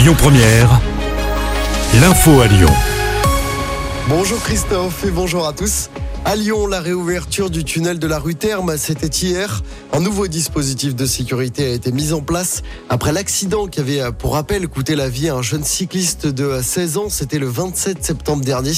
Lyon Première, l'info à Lyon. Bonjour Christophe et bonjour à tous. À Lyon, la réouverture du tunnel de la rue Terme, c'était hier. Un nouveau dispositif de sécurité a été mis en place après l'accident qui avait, pour rappel, coûté la vie à un jeune cycliste de 16 ans. C'était le 27 septembre dernier.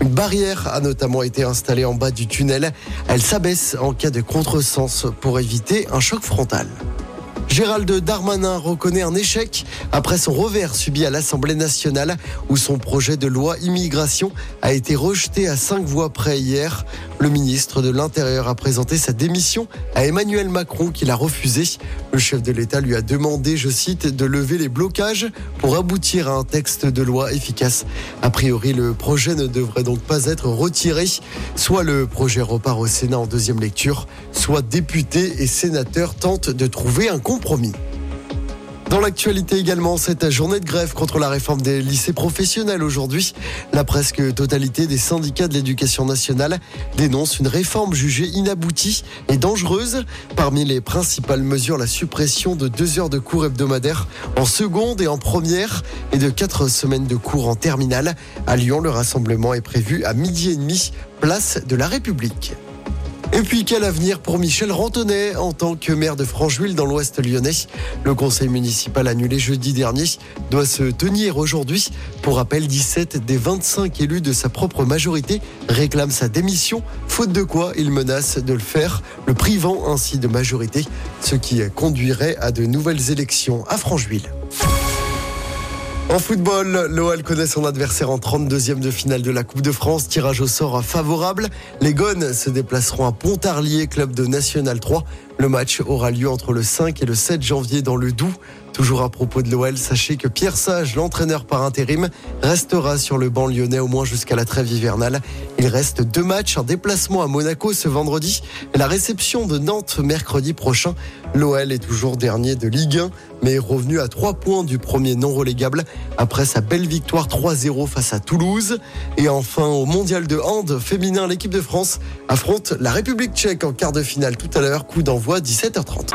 Une barrière a notamment été installée en bas du tunnel. Elle s'abaisse en cas de contresens pour éviter un choc frontal. Gérald Darmanin reconnaît un échec après son revers subi à l'Assemblée nationale où son projet de loi immigration a été rejeté à cinq voix près hier. Le ministre de l'Intérieur a présenté sa démission à Emmanuel Macron qui l'a refusé. Le chef de l'État lui a demandé, je cite, de lever les blocages pour aboutir à un texte de loi efficace. A priori, le projet ne devrait donc pas être retiré. Soit le projet repart au Sénat en deuxième lecture, soit députés et sénateurs tentent de trouver un compromis. Dans l'actualité également, cette journée de grève contre la réforme des lycées professionnels aujourd'hui. La presque totalité des syndicats de l'éducation nationale dénonce une réforme jugée inaboutie et dangereuse. Parmi les principales mesures, la suppression de deux heures de cours hebdomadaires en seconde et en première et de quatre semaines de cours en terminale. À Lyon, le rassemblement est prévu à midi et demi, place de la République. Et puis quel avenir pour Michel Rantonnet en tant que maire de Francheville dans l'ouest lyonnais? Le conseil municipal annulé jeudi dernier doit se tenir aujourd'hui. Pour rappel, 17 des 25 élus de sa propre majorité réclament sa démission, faute de quoi il menace de le faire, le privant ainsi de majorité, ce qui conduirait à de nouvelles élections à Francheville. En football, l'OL connaît son adversaire en 32e de finale de la Coupe de France. Tirage au sort favorable. Les Gones se déplaceront à Pontarlier, club de National 3. Le match aura lieu entre le 5 et le 7 janvier dans le Doubs. Toujours à propos de l'OL, sachez que Pierre Sage, l'entraîneur par intérim, restera sur le banc lyonnais au moins jusqu'à la trêve hivernale. Il reste deux matchs, un déplacement à Monaco ce vendredi et la réception de Nantes mercredi prochain. L'OL est toujours dernier de Ligue 1, mais est revenu à trois points du premier non relégable après sa belle victoire 3-0 face à Toulouse. Et enfin, au mondial de hand féminin, l'équipe de France affronte la République tchèque en quart de finale tout à l'heure, coup d'envoi 17h30.